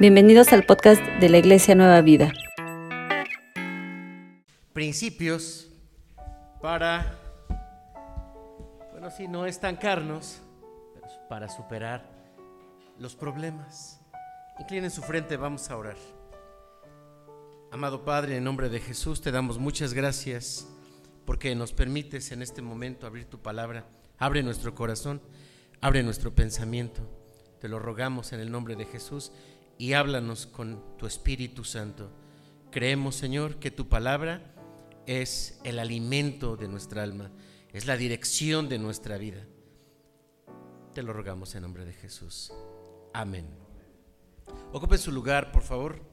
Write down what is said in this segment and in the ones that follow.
Bienvenidos al podcast de la Iglesia Nueva Vida. Principios para, bueno, si no estancarnos, para superar los problemas. Inclinen su frente, vamos a orar. Amado Padre, en nombre de Jesús te damos muchas gracias porque nos permites en este momento abrir tu palabra. Abre nuestro corazón, abre nuestro pensamiento. Te lo rogamos en el nombre de Jesús y háblanos con tu Espíritu Santo. Creemos, Señor, que tu palabra es el alimento de nuestra alma, es la dirección de nuestra vida. Te lo rogamos en nombre de Jesús. Amén. Ocupen su lugar, por favor.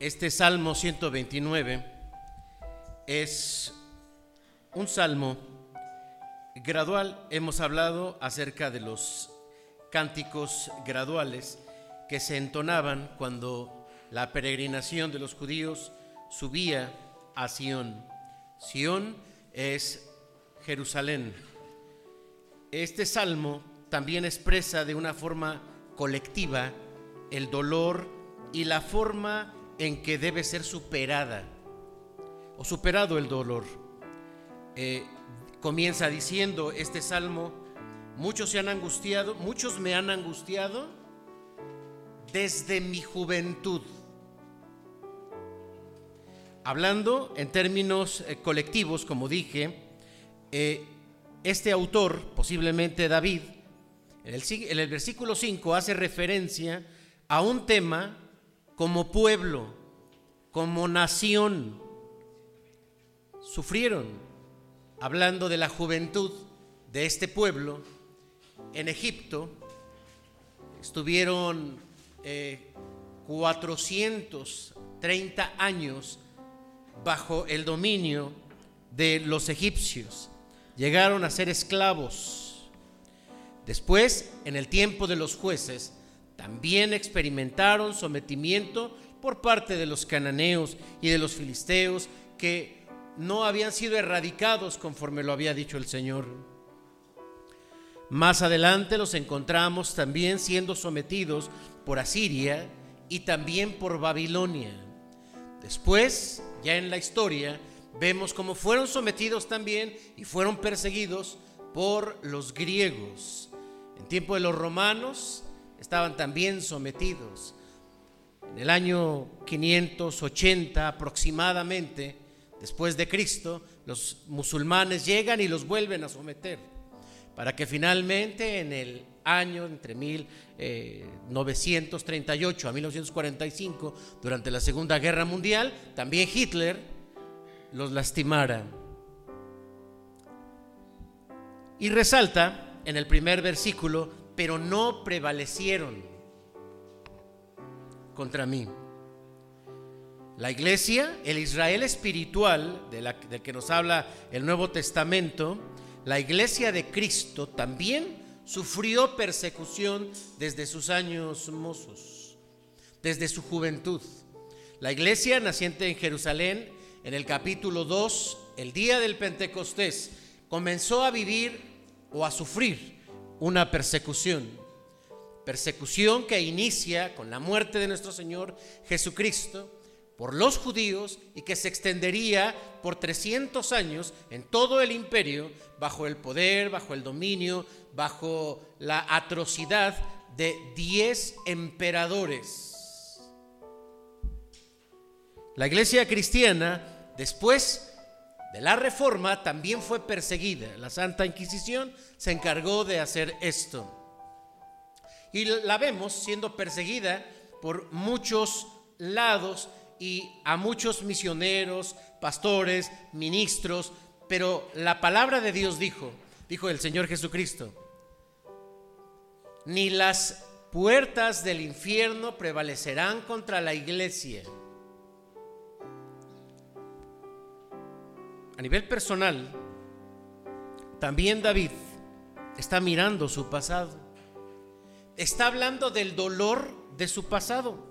Este Salmo 129 es un salmo gradual. Hemos hablado acerca de los cánticos graduales que se entonaban cuando la peregrinación de los judíos subía a Sión. Sión es Jerusalén. Este salmo también expresa de una forma colectiva el dolor y la forma en que debe ser superada o superado el dolor. Eh, comienza diciendo este salmo, muchos se han angustiado, muchos me han angustiado desde mi juventud. Hablando en términos eh, colectivos, como dije, eh, este autor, posiblemente David, en el, en el versículo 5 hace referencia a un tema como pueblo, como nación, sufrieron, hablando de la juventud de este pueblo en Egipto, estuvieron 430 eh, años bajo el dominio de los egipcios, llegaron a ser esclavos. Después, en el tiempo de los jueces, también experimentaron sometimiento por parte de los cananeos y de los filisteos que no habían sido erradicados conforme lo había dicho el Señor. Más adelante los encontramos también siendo sometidos por Asiria y también por Babilonia. Después, ya en la historia, vemos cómo fueron sometidos también y fueron perseguidos por los griegos. En tiempo de los romanos, estaban también sometidos. En el año 580 aproximadamente, después de Cristo, los musulmanes llegan y los vuelven a someter, para que finalmente en el año entre 1938 eh, a 1945, durante la Segunda Guerra Mundial, también Hitler los lastimara. Y resalta en el primer versículo pero no prevalecieron contra mí. La iglesia, el Israel espiritual de del que nos habla el Nuevo Testamento, la iglesia de Cristo también sufrió persecución desde sus años mozos, desde su juventud. La iglesia naciente en Jerusalén, en el capítulo 2, el día del Pentecostés, comenzó a vivir o a sufrir una persecución. Persecución que inicia con la muerte de nuestro Señor Jesucristo por los judíos y que se extendería por 300 años en todo el imperio bajo el poder, bajo el dominio, bajo la atrocidad de 10 emperadores. La iglesia cristiana, después de la reforma también fue perseguida. La Santa Inquisición se encargó de hacer esto. Y la vemos siendo perseguida por muchos lados y a muchos misioneros, pastores, ministros, pero la palabra de Dios dijo, dijo el Señor Jesucristo, ni las puertas del infierno prevalecerán contra la iglesia. A nivel personal, también David está mirando su pasado. Está hablando del dolor de su pasado.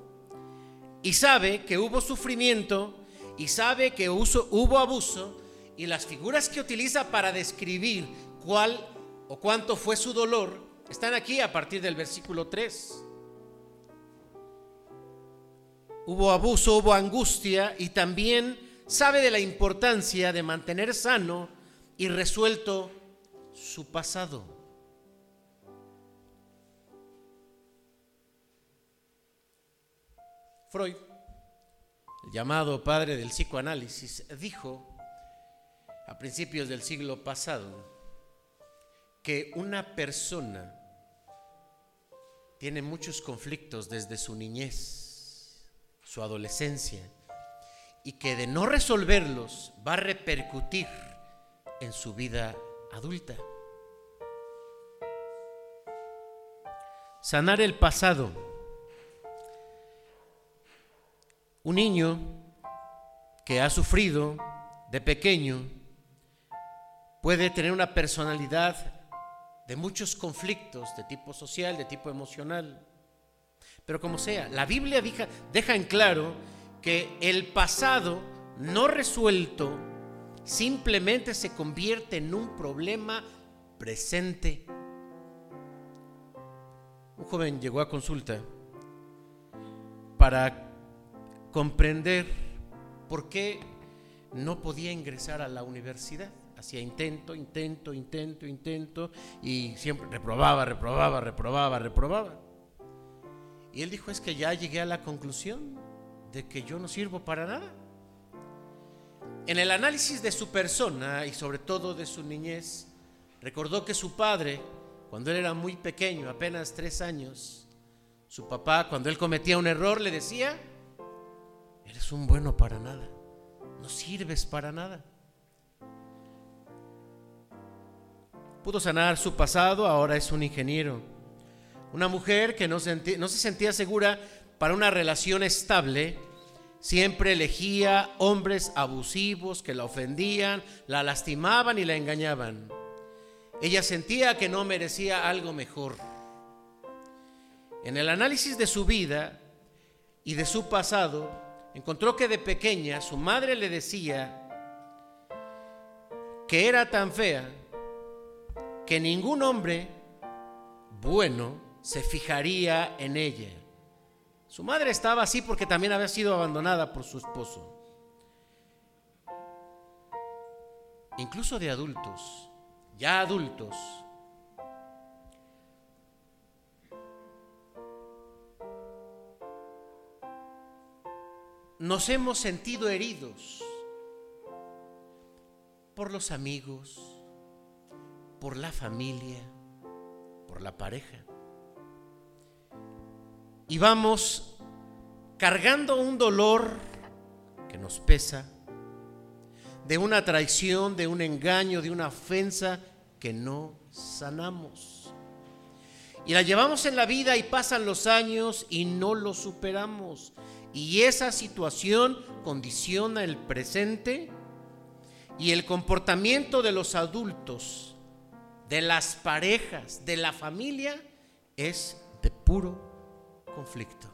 y sabe que hubo sufrimiento y sabe que hubo abuso y las figuras que utiliza para describir cuál o cuánto fue su dolor están aquí a partir del versículo 3. Hubo abuso, hubo angustia y también sabe de la importancia de mantener sano y resuelto su pasado. Freud, el llamado padre del psicoanálisis, dijo a principios del siglo pasado que una persona tiene muchos conflictos desde su niñez, su adolescencia, y que de no resolverlos va a repercutir en su vida adulta. Sanar el pasado. Un niño que ha sufrido de pequeño puede tener una personalidad de muchos conflictos de tipo social, de tipo emocional. Pero como sea, la Biblia deja, deja en claro que el pasado no resuelto simplemente se convierte en un problema presente. Un joven llegó a consulta para comprender por qué no podía ingresar a la universidad. Hacía intento, intento, intento, intento y siempre reprobaba, reprobaba, reprobaba, reprobaba. Y él dijo, es que ya llegué a la conclusión de que yo no sirvo para nada. En el análisis de su persona y sobre todo de su niñez, recordó que su padre, cuando él era muy pequeño, apenas tres años, su papá, cuando él cometía un error, le decía, eres un bueno para nada, no sirves para nada. Pudo sanar su pasado, ahora es un ingeniero. Una mujer que no, no se sentía segura para una relación estable, siempre elegía hombres abusivos que la ofendían, la lastimaban y la engañaban. Ella sentía que no merecía algo mejor. En el análisis de su vida y de su pasado, encontró que de pequeña su madre le decía que era tan fea que ningún hombre bueno se fijaría en ella. Su madre estaba así porque también había sido abandonada por su esposo. Incluso de adultos, ya adultos. Nos hemos sentido heridos por los amigos, por la familia, por la pareja y vamos cargando un dolor que nos pesa, de una traición, de un engaño, de una ofensa que no sanamos. Y la llevamos en la vida y pasan los años y no lo superamos. Y esa situación condiciona el presente y el comportamiento de los adultos, de las parejas, de la familia, es de puro conflicto.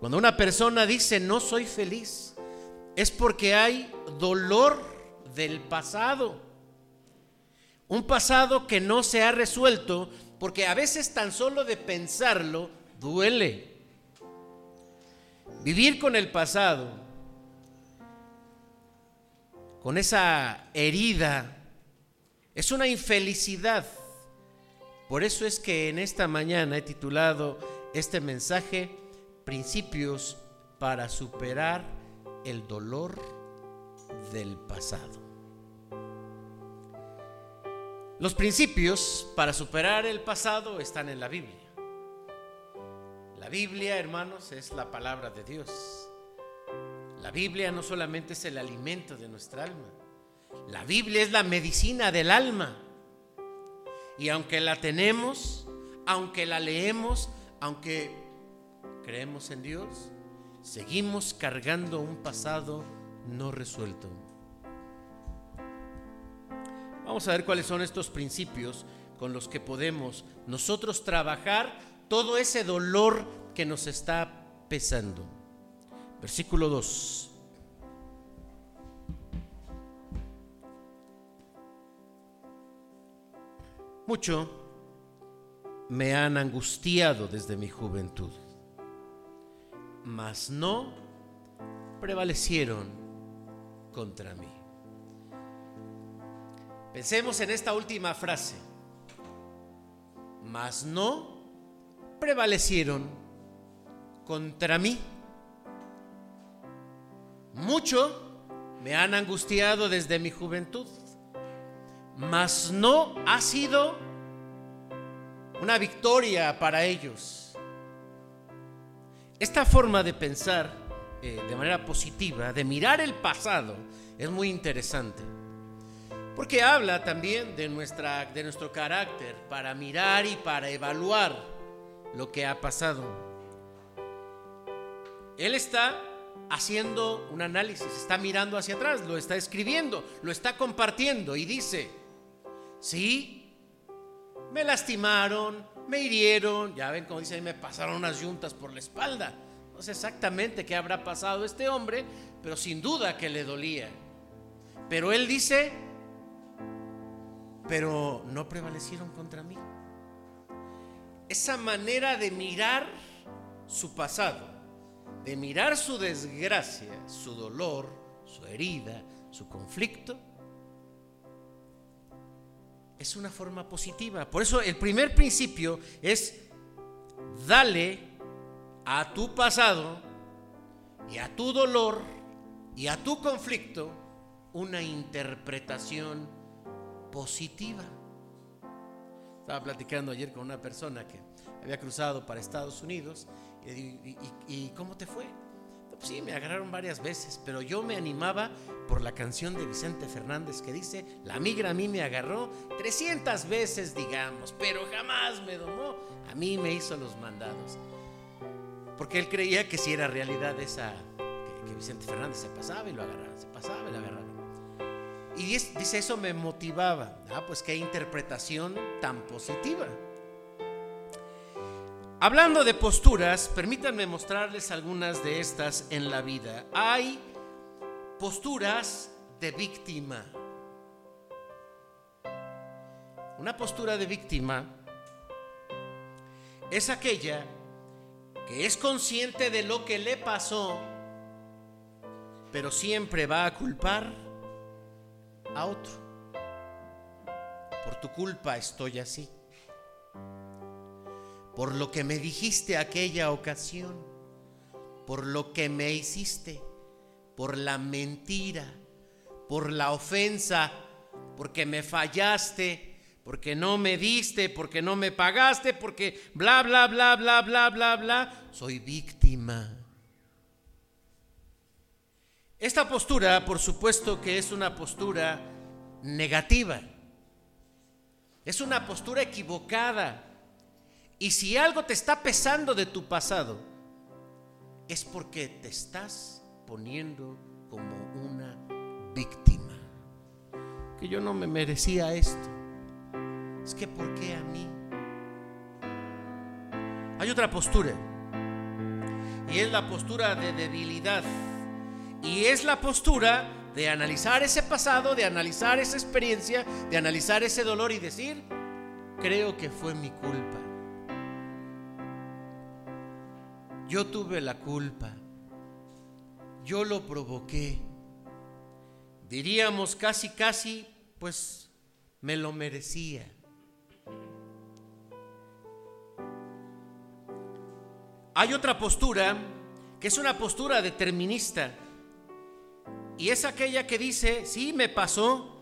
Cuando una persona dice no soy feliz, es porque hay dolor del pasado. Un pasado que no se ha resuelto porque a veces tan solo de pensarlo duele. Vivir con el pasado, con esa herida, es una infelicidad por eso es que en esta mañana he titulado este mensaje Principios para superar el dolor del pasado. Los principios para superar el pasado están en la Biblia. La Biblia, hermanos, es la palabra de Dios. La Biblia no solamente es el alimento de nuestra alma, la Biblia es la medicina del alma. Y aunque la tenemos, aunque la leemos, aunque creemos en Dios, seguimos cargando un pasado no resuelto. Vamos a ver cuáles son estos principios con los que podemos nosotros trabajar todo ese dolor que nos está pesando. Versículo 2. Mucho me han angustiado desde mi juventud, mas no prevalecieron contra mí. Pensemos en esta última frase, mas no prevalecieron contra mí. Mucho me han angustiado desde mi juventud mas no ha sido una victoria para ellos. Esta forma de pensar eh, de manera positiva, de mirar el pasado, es muy interesante. Porque habla también de, nuestra, de nuestro carácter para mirar y para evaluar lo que ha pasado. Él está haciendo un análisis, está mirando hacia atrás, lo está escribiendo, lo está compartiendo y dice, Sí, me lastimaron, me hirieron, ya ven como dice, me pasaron unas yuntas por la espalda. No sé exactamente qué habrá pasado este hombre, pero sin duda que le dolía. Pero él dice, pero no prevalecieron contra mí. Esa manera de mirar su pasado, de mirar su desgracia, su dolor, su herida, su conflicto, es una forma positiva. Por eso el primer principio es dale a tu pasado y a tu dolor y a tu conflicto una interpretación positiva. Estaba platicando ayer con una persona que había cruzado para Estados Unidos y, y ¿cómo te fue? Pues sí, me agarraron varias veces, pero yo me animaba por la canción de Vicente Fernández que dice, la migra a mí me agarró 300 veces, digamos, pero jamás me domó, a mí me hizo los mandados. Porque él creía que si era realidad esa, que, Vicente Fernández se pasaba y lo agarraba, se pasaba y lo agarraba. Y dice, eso me motivaba. Ah, pues qué interpretación tan positiva. Hablando de posturas, permítanme mostrarles algunas de estas en la vida. Hay posturas de víctima. Una postura de víctima es aquella que es consciente de lo que le pasó, pero siempre va a culpar a otro. Por tu culpa estoy así por lo que me dijiste aquella ocasión, por lo que me hiciste, por la mentira, por la ofensa, porque me fallaste, porque no me diste, porque no me pagaste, porque bla, bla, bla, bla, bla, bla, bla, soy víctima. Esta postura, por supuesto que es una postura negativa, es una postura equivocada y si algo te está pesando de tu pasado, es porque te estás poniendo como una víctima. Que yo no me merecía esto. Es que ¿por qué a mí? Hay otra postura. Y es la postura de debilidad. Y es la postura de analizar ese pasado, de analizar esa experiencia, de analizar ese dolor y decir, creo que fue mi culpa. Yo tuve la culpa. Yo lo provoqué. Diríamos casi, casi, pues me lo merecía. Hay otra postura que es una postura determinista y es aquella que dice, sí, me pasó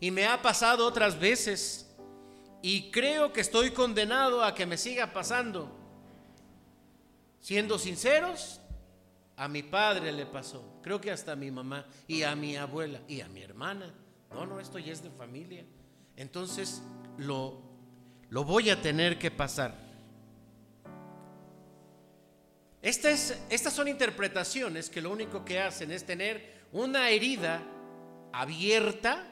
y me ha pasado otras veces y creo que estoy condenado a que me siga pasando. Siendo sinceros, a mi padre le pasó, creo que hasta a mi mamá y a mi abuela y a mi hermana. No, no, esto ya es de familia. Entonces lo, lo voy a tener que pasar. Estas, estas son interpretaciones que lo único que hacen es tener una herida abierta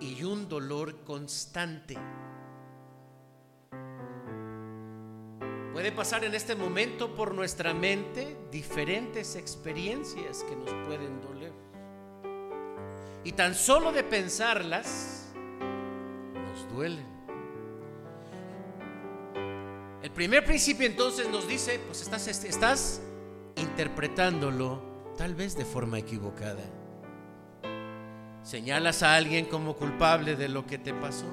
y un dolor constante. Puede pasar en este momento por nuestra mente diferentes experiencias que nos pueden doler. Y tan solo de pensarlas, nos duelen. El primer principio entonces nos dice, pues estás, estás interpretándolo tal vez de forma equivocada. Señalas a alguien como culpable de lo que te pasó.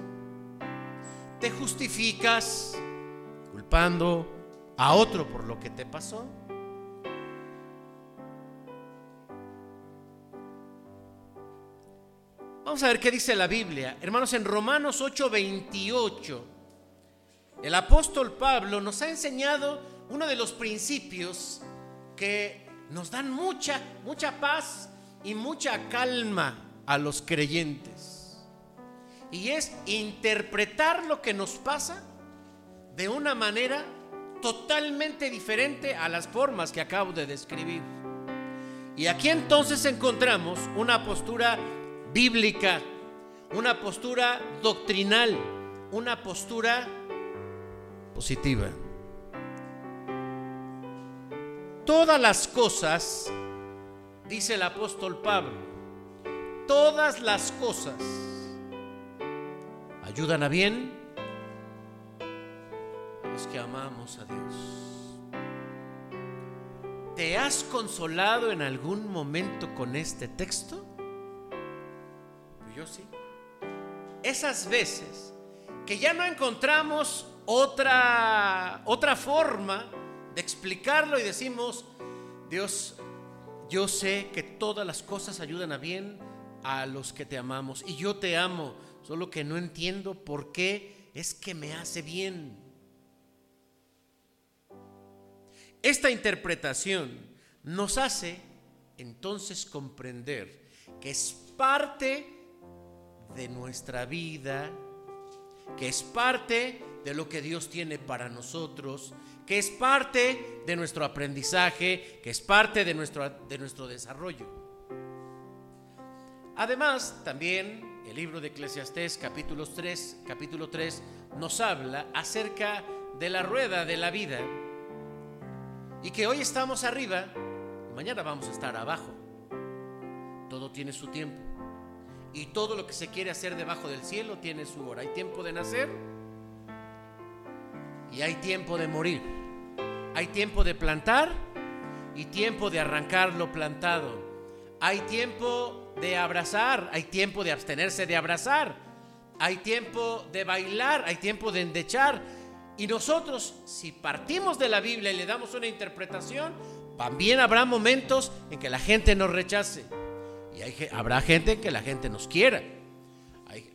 Te justificas culpando a otro por lo que te pasó. Vamos a ver qué dice la Biblia. Hermanos, en Romanos 8:28, el apóstol Pablo nos ha enseñado uno de los principios que nos dan mucha, mucha paz y mucha calma a los creyentes. Y es interpretar lo que nos pasa de una manera totalmente diferente a las formas que acabo de describir. Y aquí entonces encontramos una postura bíblica, una postura doctrinal, una postura positiva. Todas las cosas, dice el apóstol Pablo, todas las cosas ayudan a bien que amamos a Dios. ¿Te has consolado en algún momento con este texto? Yo sí. Esas veces que ya no encontramos otra, otra forma de explicarlo y decimos, Dios, yo sé que todas las cosas ayudan a bien a los que te amamos y yo te amo, solo que no entiendo por qué es que me hace bien. Esta interpretación nos hace entonces comprender que es parte de nuestra vida, que es parte de lo que Dios tiene para nosotros, que es parte de nuestro aprendizaje, que es parte de nuestro, de nuestro desarrollo. Además, también el libro de Eclesiastés capítulo 3, capítulo 3 nos habla acerca de la rueda de la vida y que hoy estamos arriba, mañana vamos a estar abajo. Todo tiene su tiempo. Y todo lo que se quiere hacer debajo del cielo tiene su hora. Hay tiempo de nacer y hay tiempo de morir. Hay tiempo de plantar y tiempo de arrancar lo plantado. Hay tiempo de abrazar, hay tiempo de abstenerse de abrazar. Hay tiempo de bailar, hay tiempo de endechar, y nosotros, si partimos de la Biblia y le damos una interpretación, también habrá momentos en que la gente nos rechace. Y habrá gente en que la gente nos quiera.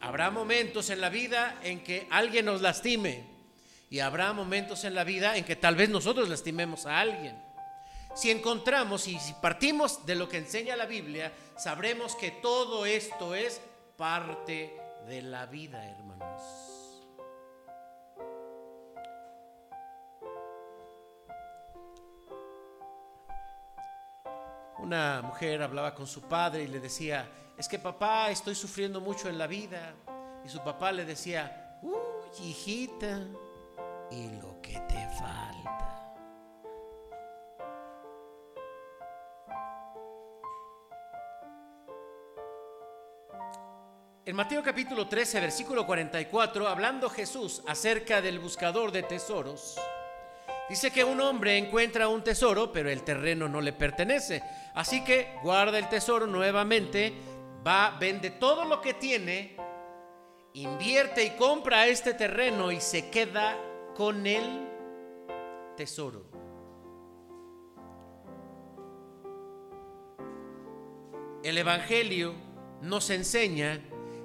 habrá momentos en la vida en que alguien nos lastime. Y habrá momentos en la vida en que tal vez nosotros lastimemos a alguien. Si encontramos y si partimos de lo que enseña la Biblia, sabremos que todo esto es parte de la vida, hermanos. Una mujer hablaba con su padre y le decía, es que papá, estoy sufriendo mucho en la vida. Y su papá le decía, uy, hijita, y lo que te falta. En Mateo capítulo 13, versículo 44, hablando Jesús acerca del buscador de tesoros, Dice que un hombre encuentra un tesoro, pero el terreno no le pertenece. Así que guarda el tesoro nuevamente, va, vende todo lo que tiene, invierte y compra este terreno y se queda con el tesoro. El Evangelio nos enseña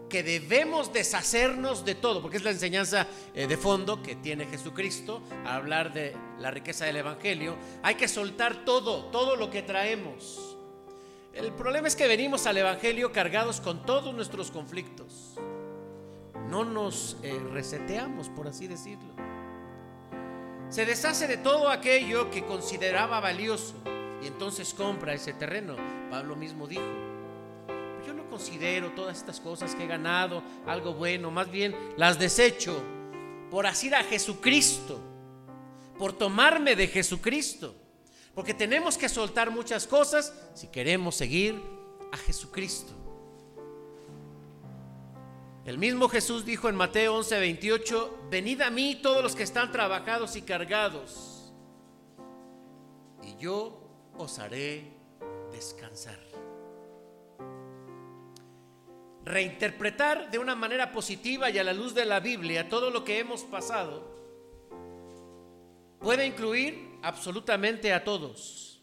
que debemos deshacernos de todo, porque es la enseñanza eh, de fondo que tiene Jesucristo al hablar de la riqueza del Evangelio. Hay que soltar todo, todo lo que traemos. El problema es que venimos al Evangelio cargados con todos nuestros conflictos. No nos eh, reseteamos, por así decirlo. Se deshace de todo aquello que consideraba valioso y entonces compra ese terreno. Pablo mismo dijo, considero todas estas cosas que he ganado algo bueno, más bien las desecho por así a Jesucristo, por tomarme de Jesucristo. Porque tenemos que soltar muchas cosas si queremos seguir a Jesucristo. El mismo Jesús dijo en Mateo 11, 28, venid a mí todos los que están trabajados y cargados, y yo os haré descansar. Reinterpretar de una manera positiva y a la luz de la Biblia todo lo que hemos pasado puede incluir absolutamente a todos.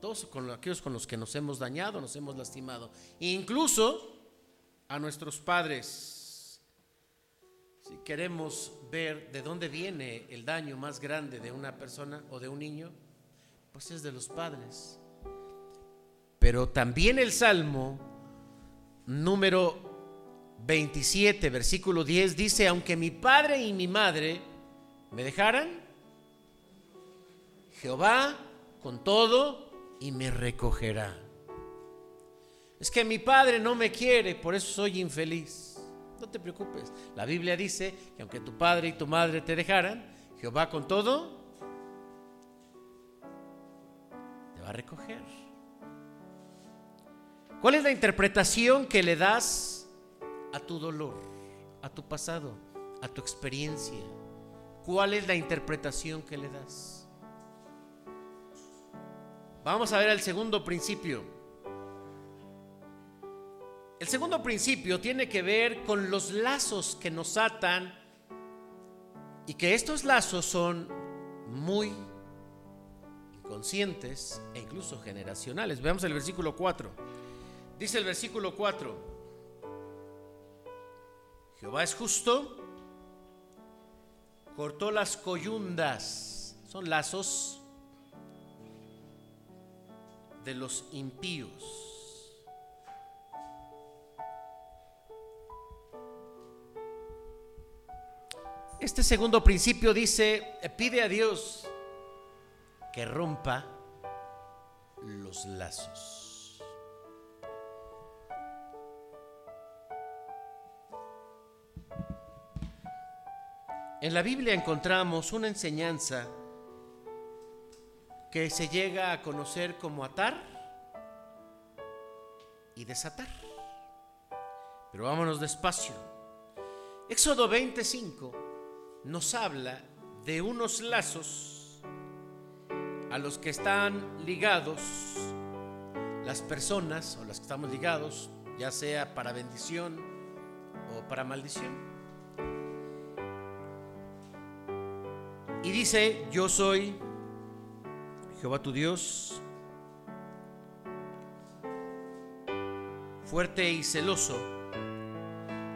Todos con aquellos con los que nos hemos dañado, nos hemos lastimado. Incluso a nuestros padres. Si queremos ver de dónde viene el daño más grande de una persona o de un niño, pues es de los padres. Pero también el Salmo número 27, versículo 10 dice, aunque mi padre y mi madre me dejaran, Jehová con todo y me recogerá. Es que mi padre no me quiere, por eso soy infeliz. No te preocupes. La Biblia dice que aunque tu padre y tu madre te dejaran, Jehová con todo te va a recoger. ¿Cuál es la interpretación que le das a tu dolor, a tu pasado, a tu experiencia? ¿Cuál es la interpretación que le das? Vamos a ver el segundo principio. El segundo principio tiene que ver con los lazos que nos atan y que estos lazos son muy inconscientes e incluso generacionales. Veamos el versículo 4. Dice el versículo 4, Jehová es justo, cortó las coyundas, son lazos de los impíos Este segundo principio dice, pide a Dios que rompa los lazos. En la Biblia encontramos una enseñanza que se llega a conocer como atar y desatar. Pero vámonos despacio. Éxodo 25 nos habla de unos lazos a los que están ligados las personas o las que estamos ligados, ya sea para bendición o para maldición. Y dice, yo soy Jehová tu Dios, fuerte y celoso,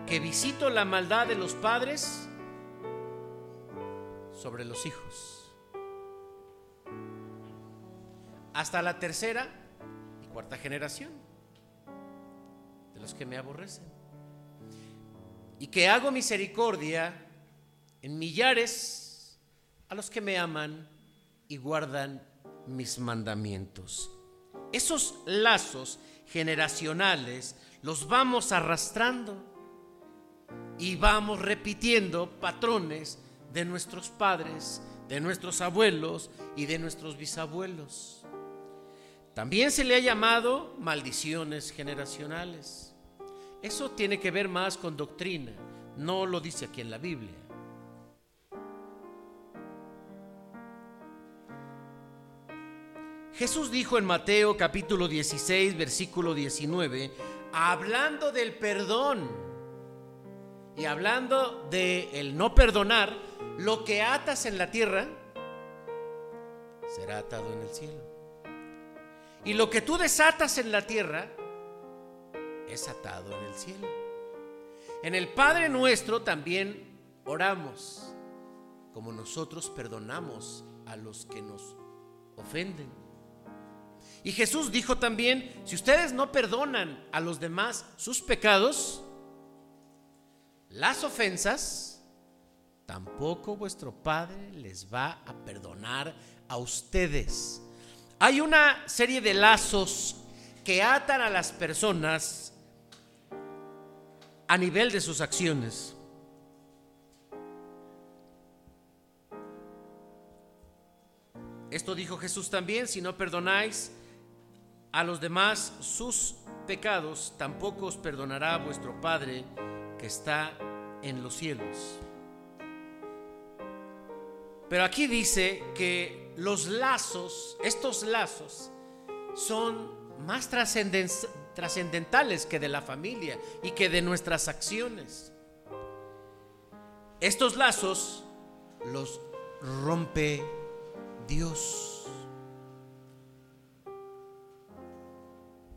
que visito la maldad de los padres sobre los hijos. Hasta la tercera y cuarta generación de los que me aborrecen. Y que hago misericordia en millares a los que me aman y guardan mis mandamientos. Esos lazos generacionales los vamos arrastrando y vamos repitiendo patrones de nuestros padres, de nuestros abuelos y de nuestros bisabuelos. También se le ha llamado maldiciones generacionales. Eso tiene que ver más con doctrina, no lo dice aquí en la Biblia. Jesús dijo en Mateo capítulo 16, versículo 19, hablando del perdón y hablando de el no perdonar, lo que atas en la tierra será atado en el cielo. Y lo que tú desatas en la tierra es atado en el cielo. En el Padre nuestro también oramos, como nosotros perdonamos a los que nos ofenden. Y Jesús dijo también, si ustedes no perdonan a los demás sus pecados, las ofensas, tampoco vuestro Padre les va a perdonar a ustedes. Hay una serie de lazos que atan a las personas a nivel de sus acciones. Esto dijo Jesús también, si no perdonáis a los demás sus pecados, tampoco os perdonará vuestro Padre que está en los cielos. Pero aquí dice que los lazos, estos lazos, son más trascendentales que de la familia y que de nuestras acciones. Estos lazos los rompe Dios.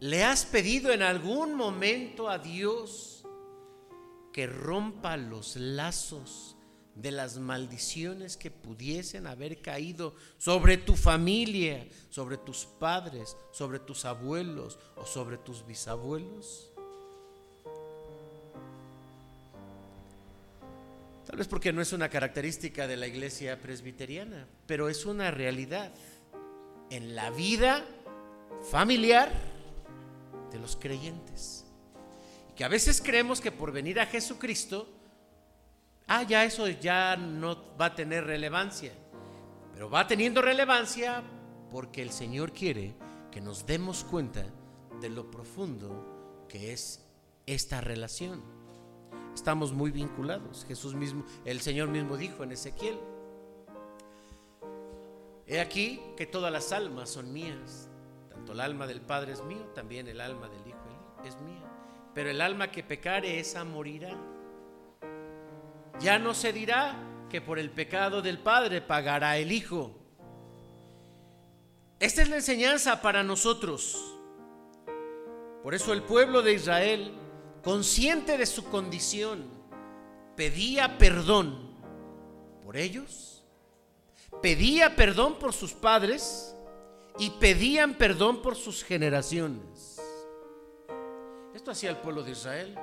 ¿Le has pedido en algún momento a Dios que rompa los lazos de las maldiciones que pudiesen haber caído sobre tu familia, sobre tus padres, sobre tus abuelos o sobre tus bisabuelos? Tal vez porque no es una característica de la iglesia presbiteriana, pero es una realidad en la vida familiar de los creyentes. Y que a veces creemos que por venir a Jesucristo, ah, ya eso ya no va a tener relevancia. Pero va teniendo relevancia porque el Señor quiere que nos demos cuenta de lo profundo que es esta relación. Estamos muy vinculados. Jesús mismo, el Señor mismo dijo en Ezequiel, he aquí que todas las almas son mías. El alma del Padre es mío, también el alma del Hijo es mía. Pero el alma que pecare, esa morirá. Ya no se dirá que por el pecado del Padre pagará el Hijo. Esta es la enseñanza para nosotros. Por eso el pueblo de Israel consciente de su condición, pedía perdón por ellos, pedía perdón por sus padres y pedían perdón por sus generaciones. Esto hacía el pueblo de Israel.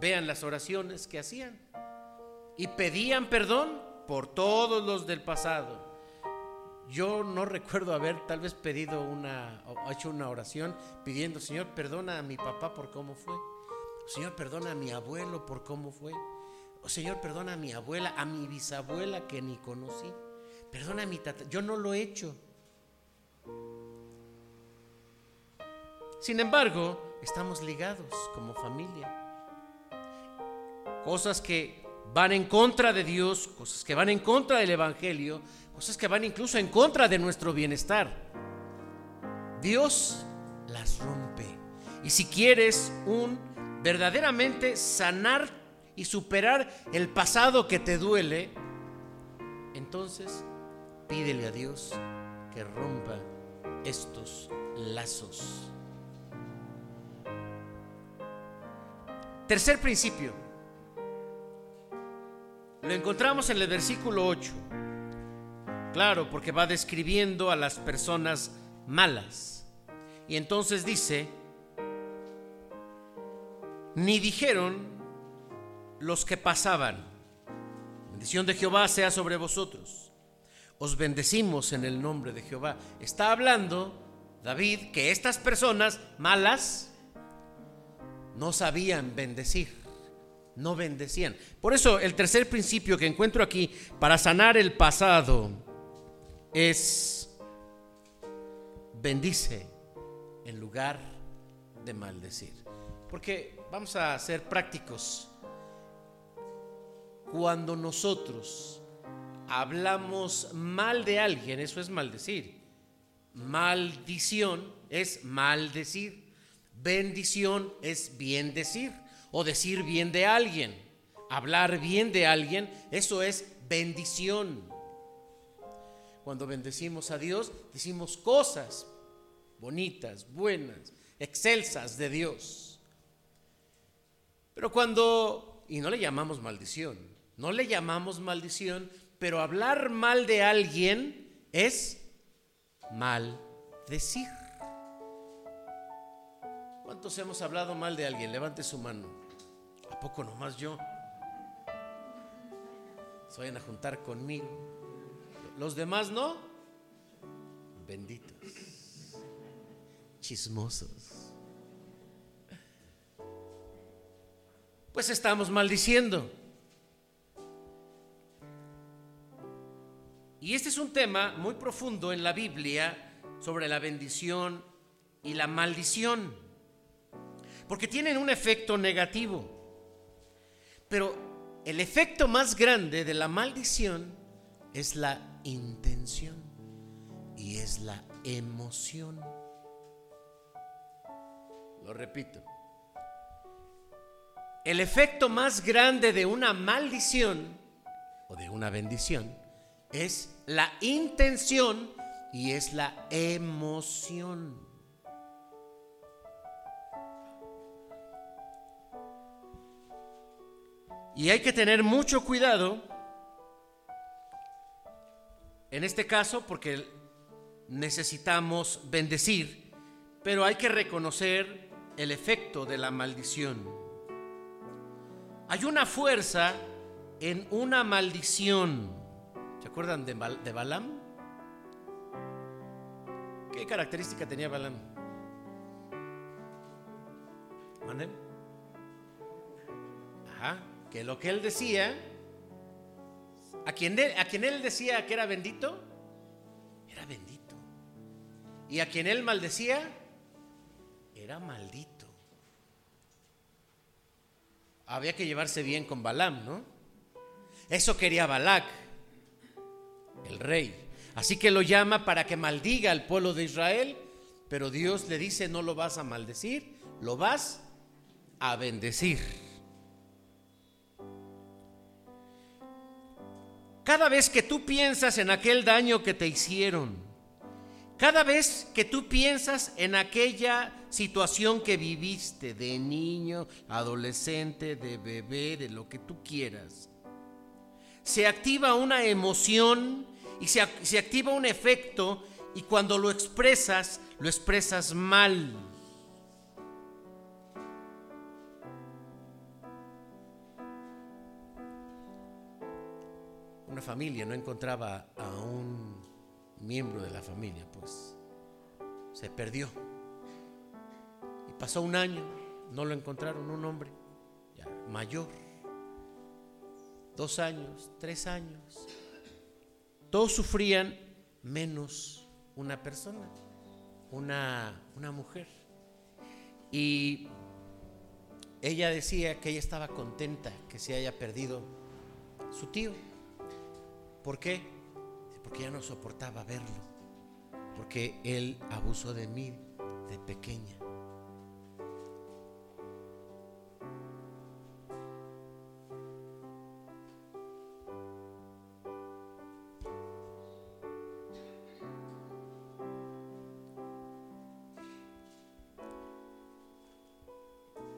Vean las oraciones que hacían. Y pedían perdón por todos los del pasado. Yo no recuerdo haber tal vez pedido una, hecho una oración pidiendo, Señor, perdona a mi papá por cómo fue. Señor, perdona a mi abuelo por cómo fue. Señor, perdona a mi abuela, a mi bisabuela que ni conocí. Perdona a mi tata. Yo no lo he hecho. Sin embargo, estamos ligados como familia. Cosas que van en contra de Dios, cosas que van en contra del Evangelio, cosas que van incluso en contra de nuestro bienestar. Dios las rompe. Y si quieres un verdaderamente sanar y superar el pasado que te duele, entonces pídele a Dios que rompa estos lazos. Tercer principio. Lo encontramos en el versículo 8. Claro, porque va describiendo a las personas malas. Y entonces dice, ni dijeron los que pasaban, bendición de Jehová sea sobre vosotros. Os bendecimos en el nombre de Jehová. Está hablando David que estas personas malas no sabían bendecir, no bendecían. Por eso el tercer principio que encuentro aquí para sanar el pasado es bendice en lugar de maldecir. Porque vamos a ser prácticos. Cuando nosotros hablamos mal de alguien, eso es maldecir. Maldición es maldecir. Bendición es bien decir o decir bien de alguien. Hablar bien de alguien, eso es bendición. Cuando bendecimos a Dios, decimos cosas bonitas, buenas, excelsas de Dios. Pero cuando, y no le llamamos maldición, no le llamamos maldición, pero hablar mal de alguien es maldecir. ¿Cuántos hemos hablado mal de alguien? Levante su mano. ¿A poco nomás yo? Se vayan a juntar conmigo. Los demás no. Benditos. Chismosos. pues estamos maldiciendo. Y este es un tema muy profundo en la Biblia sobre la bendición y la maldición, porque tienen un efecto negativo. Pero el efecto más grande de la maldición es la intención y es la emoción. Lo repito. El efecto más grande de una maldición o de una bendición es la intención y es la emoción. Y hay que tener mucho cuidado en este caso porque necesitamos bendecir, pero hay que reconocer el efecto de la maldición. Hay una fuerza en una maldición. ¿Se acuerdan de, de Balaam? ¿Qué característica tenía Balaam? ¿Mande? Ajá que lo que él decía, a quien él, a quien él decía que era bendito, era bendito. Y a quien él maldecía, era maldito. Había que llevarse bien con Balaam, ¿no? Eso quería Balac, el rey. Así que lo llama para que maldiga al pueblo de Israel, pero Dios le dice, no lo vas a maldecir, lo vas a bendecir. Cada vez que tú piensas en aquel daño que te hicieron, cada vez que tú piensas en aquella situación que viviste de niño, adolescente, de bebé, de lo que tú quieras, se activa una emoción y se, activa un efecto y cuando lo expresas, lo expresas mal. Familia no encontraba a un miembro de la familia, pues se perdió. Y pasó un año, no lo encontraron, un hombre mayor, dos años, tres años. Todos sufrían menos una persona, una, una mujer. Y ella decía que ella estaba contenta que se haya perdido su tío. ¿Por qué? Porque ya no soportaba verlo. Porque él abusó de mí de pequeña.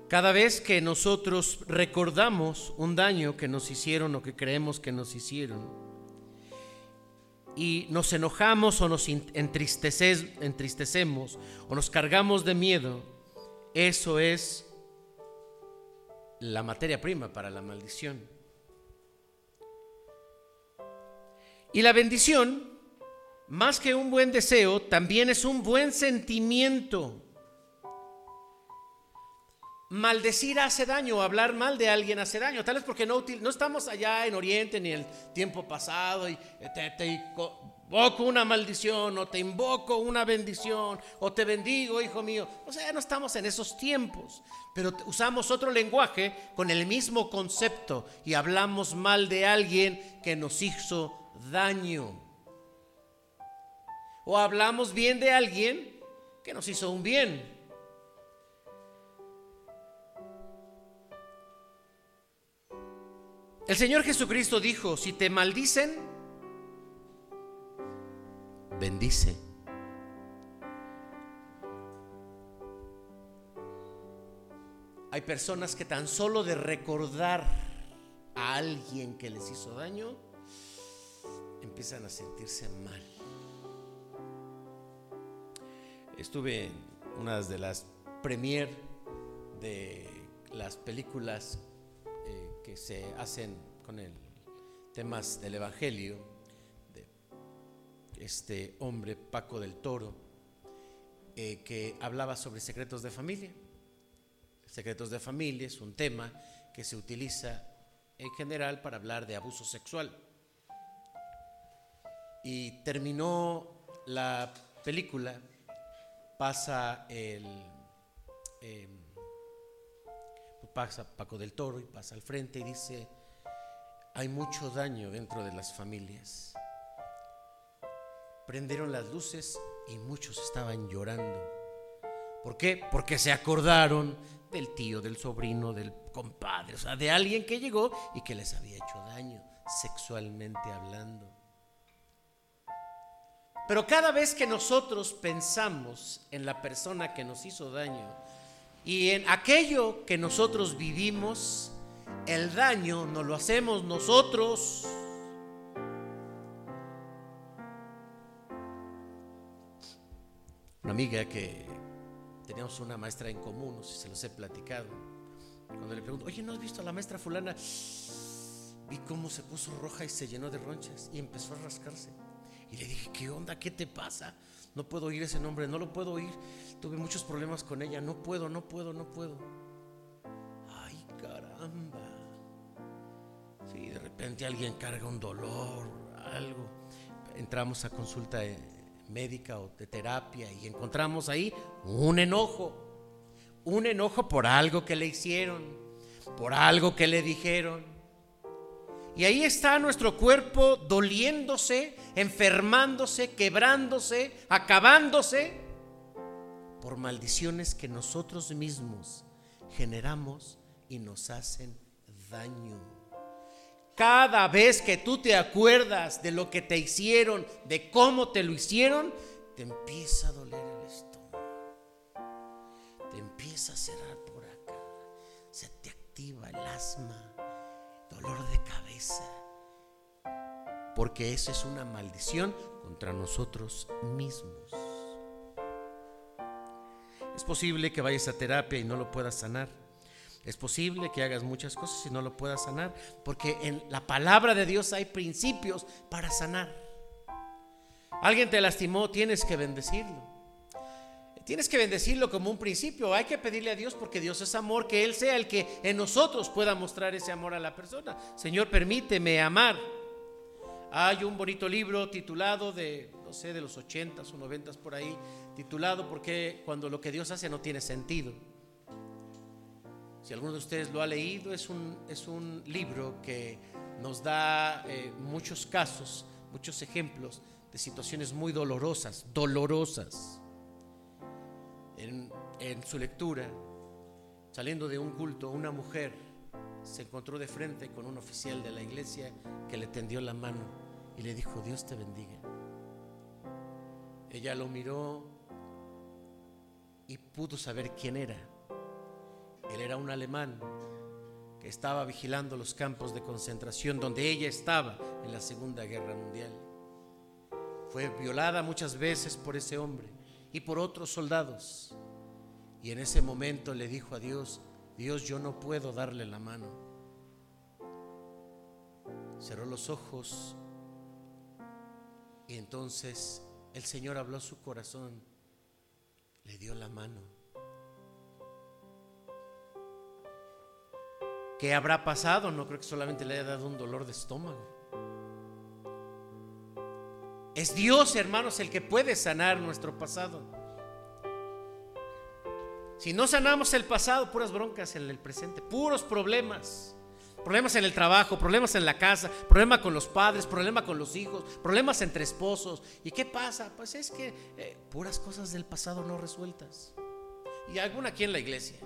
Cada vez que nosotros recordamos un daño que nos hicieron o que creemos que nos hicieron, y nos enojamos o nos entristecemos o nos cargamos de miedo, eso es la materia prima para la maldición. Y la bendición, más que un buen deseo, también es un buen sentimiento. Maldecir hace daño, hablar mal de alguien hace daño, tal vez porque no, estamos allá en Oriente ni el tiempo pasado y te, te invoco una maldición o te invoco una bendición o te bendigo, hijo mío. O sea, no estamos en esos tiempos, pero usamos otro lenguaje con el mismo concepto y hablamos mal de alguien que nos hizo daño. O hablamos bien de alguien que nos hizo un bien. El Señor Jesucristo dijo, si te maldicen, bendice. Hay personas que tan solo de recordar a alguien que les hizo daño, empiezan a sentirse mal. Estuve en una de las premier de las películas que se hacen con el temas del Evangelio, de este hombre Paco del Toro, eh, que hablaba sobre secretos de familia. Secretos de familia es un tema que se utiliza en general para hablar de abuso sexual. y terminó la película, pasa el... em, pasa Paco del Toro y pasa al frente y dice, hay mucho daño dentro de las familias. Prendieron las luces y muchos estaban llorando. ¿Por qué? Porque se acordaron del tío, del sobrino, del compadre, o sea, de alguien que llegó y que les había hecho daño, sexualmente hablando. Pero cada vez que nosotros pensamos en la persona que nos hizo daño y en aquello que nosotros vivimos, el daño nos lo hacemos nosotros. Una amiga que teníamos una maestra en común, no sé si se los he platicado. Cuando le pregunto, oye, ¿no has visto a la maestra fulana? Vi cómo se puso roja y se llenó de ronchas y empezó a rascarse. Y le dije, ¿qué onda? ¿Qué te pasa? No puedo oír ese nombre, no lo puedo oír. Tuve muchos problemas con ella, no puedo, no puedo, no puedo. Ay, caramba. Sí, de repente alguien carga un dolor, algo. Entramos a consulta eh, médica o de terapia y encontramos ahí un enojo. Un enojo por algo que le hicieron, por algo que le dijeron. Y ahí está nuestro cuerpo doliéndose, enfermándose, quebrándose, acabándose por maldiciones que nosotros mismos generamos y nos hacen daño. Cada vez que tú te acuerdas de lo que te hicieron, de cómo te lo hicieron, te empieza a doler el estómago. Te empieza a cerrar por acá. Se te activa el asma, dolor de cabeza. Porque esa es una maldición contra nosotros mismos. Es posible que vayas a terapia y no lo puedas sanar. Es posible que hagas muchas cosas y no lo puedas sanar, porque en la palabra de Dios hay principios para sanar. Alguien te lastimó, tienes que bendecirlo. Tienes que bendecirlo como un principio. Hay que pedirle a Dios porque Dios es amor, que Él sea el que en nosotros pueda mostrar ese amor a la persona. Señor, permíteme amar. Hay un bonito libro titulado de, no sé, de los 80s o 90s por ahí, titulado Porque cuando lo que Dios hace no tiene sentido. Si alguno de ustedes lo ha leído, es un, es un libro que nos da eh, muchos casos, muchos ejemplos de situaciones muy dolorosas, dolorosas. En, su lectura, saliendo de un culto, una mujer se encontró de frente con un oficial de la iglesia que le tendió la mano y le dijo, Dios te bendiga. Ella lo miró y pudo saber quién era él era un alemán que estaba vigilando los campos de concentración donde ella estaba en la Segunda Guerra Mundial. Fue violada muchas veces por ese hombre y por otros soldados. Y en ese momento le dijo a Dios, Dios, yo no puedo darle la mano. Cerró los ojos y entonces el Señor habló a su corazón, le dio la mano. ¿Qué habrá pasado? No creo que solamente le haya dado un dolor de estómago. Es Dios, hermanos, el que puede sanar nuestro pasado. Si no sanamos el pasado, puras broncas en el presente, puros problemas. Problemas en el trabajo, problemas en la casa, problemas con los padres, problemas con los hijos, problemas entre esposos. ¿Y qué pasa? Pues es que eh, puras cosas del pasado no resueltas. Y alguna aquí en la iglesia.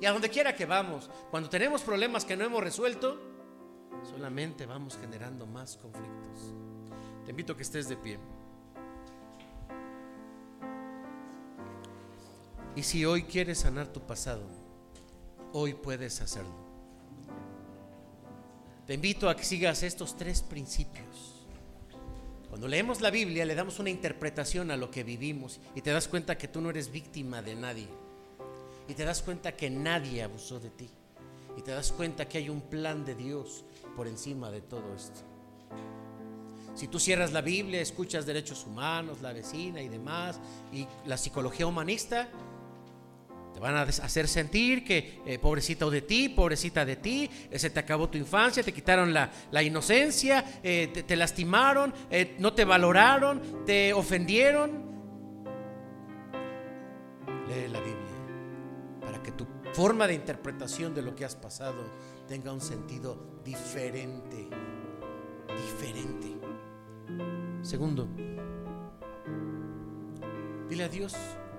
Y a donde quiera que vamos, cuando tenemos problemas que no hemos resuelto, solamente vamos generando más conflictos. Te invito a que estés de pie. Y si hoy quieres sanar tu pasado, hoy puedes hacerlo. Te invito a que sigas estos tres principios. Cuando leemos la Biblia le damos una interpretación a lo que vivimos y te das cuenta que tú no eres víctima de nadie y te das cuenta que nadie abusó de ti. Y te das cuenta que hay un plan de Dios por encima de todo esto. Si tú cierras la Biblia, escuchas derechos humanos, la vecina y demás, y la psicología humanista, Te van a hacer sentir que eh, pobrecito de ti, pobrecita de ti, eh, se te acabó tu infancia, te quitaron la, inocencia, eh, te, lastimaron, no te valoraron, te ofendieron. Lee la Biblia para que tu forma de interpretación de lo que has pasado tenga un sentido diferente, diferente. Segundo, dile a Dios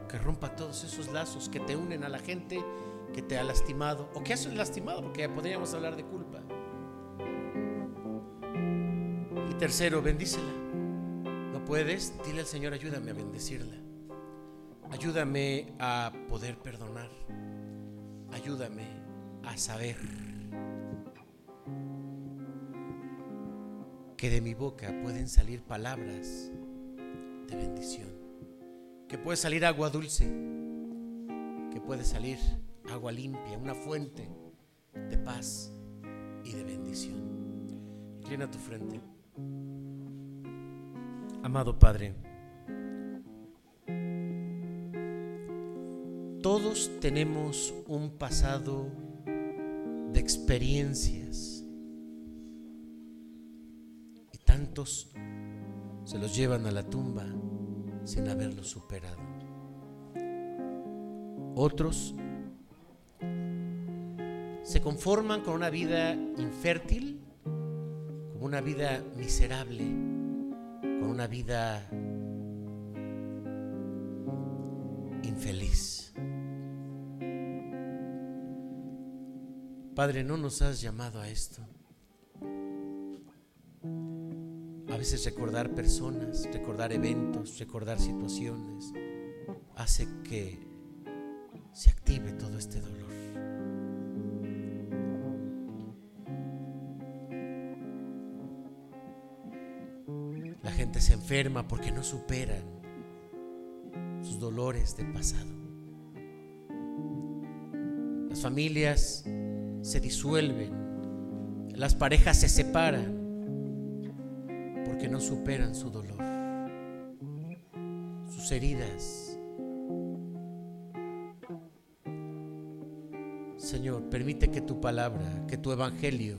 que rompa todos esos lazos que te unen a la gente que te ha lastimado o que has lastimado, porque podríamos hablar de culpa. Y tercero, bendícela. No puedes, dile al Señor, ayúdame a bendecirla. Ayúdame a poder perdonar. Ayúdame a saber que de mi boca pueden salir palabras de bendición que puede salir agua dulce, que puede salir agua limpia, una fuente de paz y de bendición. Inclina tu frente. Amado Padre, todos tenemos un pasado de experiencias se los llevan a la tumba sin haberlo superado. Otros se conforman con una vida infértil, con una vida miserable, con una vida infeliz. Padre, no nos has llamado a esto. Veces recordar personas, recordar eventos, recordar situaciones, hace que se active todo este dolor. La gente se enferma porque no superan sus dolores del pasado. Las familias se disuelven, las parejas se separan que no superan su dolor, sus heridas. Señor, permite que tu palabra, que tu evangelio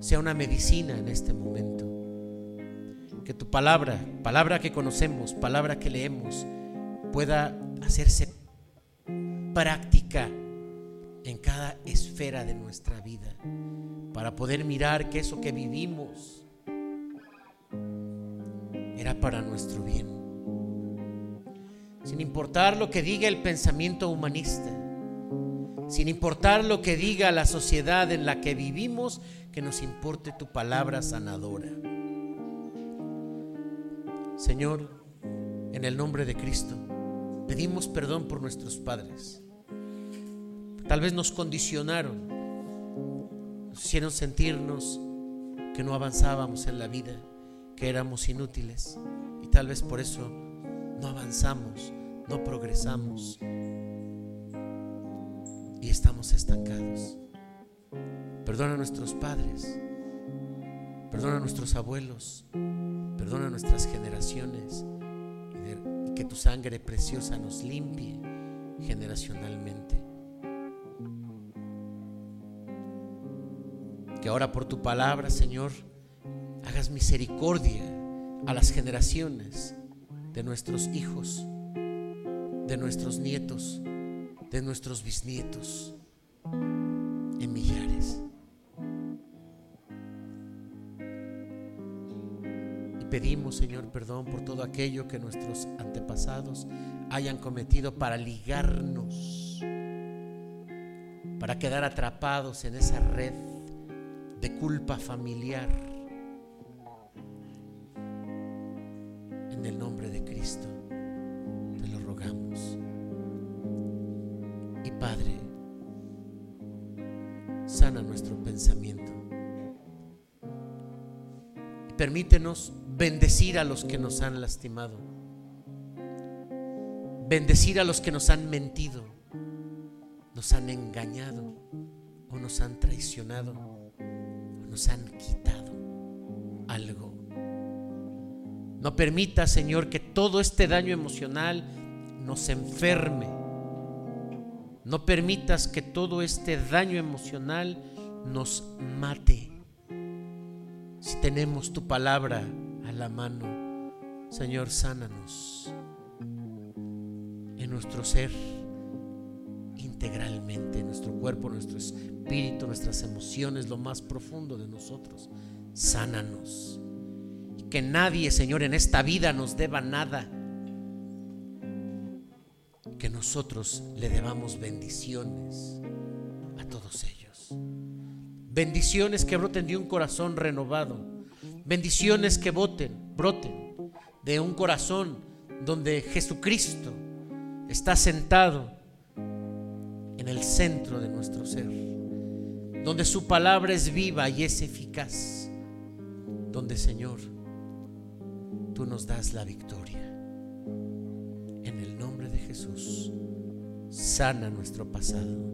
sea una medicina en este momento. Que tu palabra, palabra que conocemos, palabra que leemos, pueda hacerse práctica en cada esfera de nuestra vida para poder mirar que eso que vivimos era para nuestro bien. Sin importar lo que diga el pensamiento humanista, sin importar lo que diga la sociedad en la que vivimos, que nos importe tu palabra sanadora. Señor, en el nombre de Cristo, pedimos perdón por nuestros padres. Tal vez nos condicionaron, nos hicieron sentirnos que no avanzábamos en la vida que éramos inútiles. Y tal vez por eso no avanzamos, no progresamos. Y estamos estancados. Perdona a nuestros padres, perdona a nuestros abuelos, perdona a nuestras generaciones. Y, que tu sangre preciosa nos limpie generacionalmente. Que ahora por tu palabra, Señor, hagas misericordia a las generaciones de nuestros hijos, de nuestros nietos, de nuestros bisnietos, en millares. Y pedimos, Señor, perdón por todo aquello que nuestros antepasados hayan cometido para ligarnos, para quedar atrapados en esa red de culpa familiar bendecir a los que nos han lastimado. Bendecir a los que nos han mentido, nos han engañado o nos han traicionado o nos han quitado algo no permita, Señor, que todo este daño emocional nos enferme No permitas que todo este daño emocional nos mate. Si tenemos tu palabra la mano, Señor, sánanos en nuestro ser integralmente, nuestro cuerpo, nuestro espíritu, nuestras emociones, lo más profundo de nosotros. Sánanos. Y que nadie, Señor, en esta vida nos deba nada. Que nosotros le debamos bendiciones a todos ellos. Bendiciones que broten de un corazón renovado. Bendiciones que boten, broten de un corazón donde Jesucristo está sentado en el centro de nuestro ser, donde su palabra es viva y es eficaz, donde Señor, tú nos das la victoria. En el nombre de Jesús, sana nuestro pasado.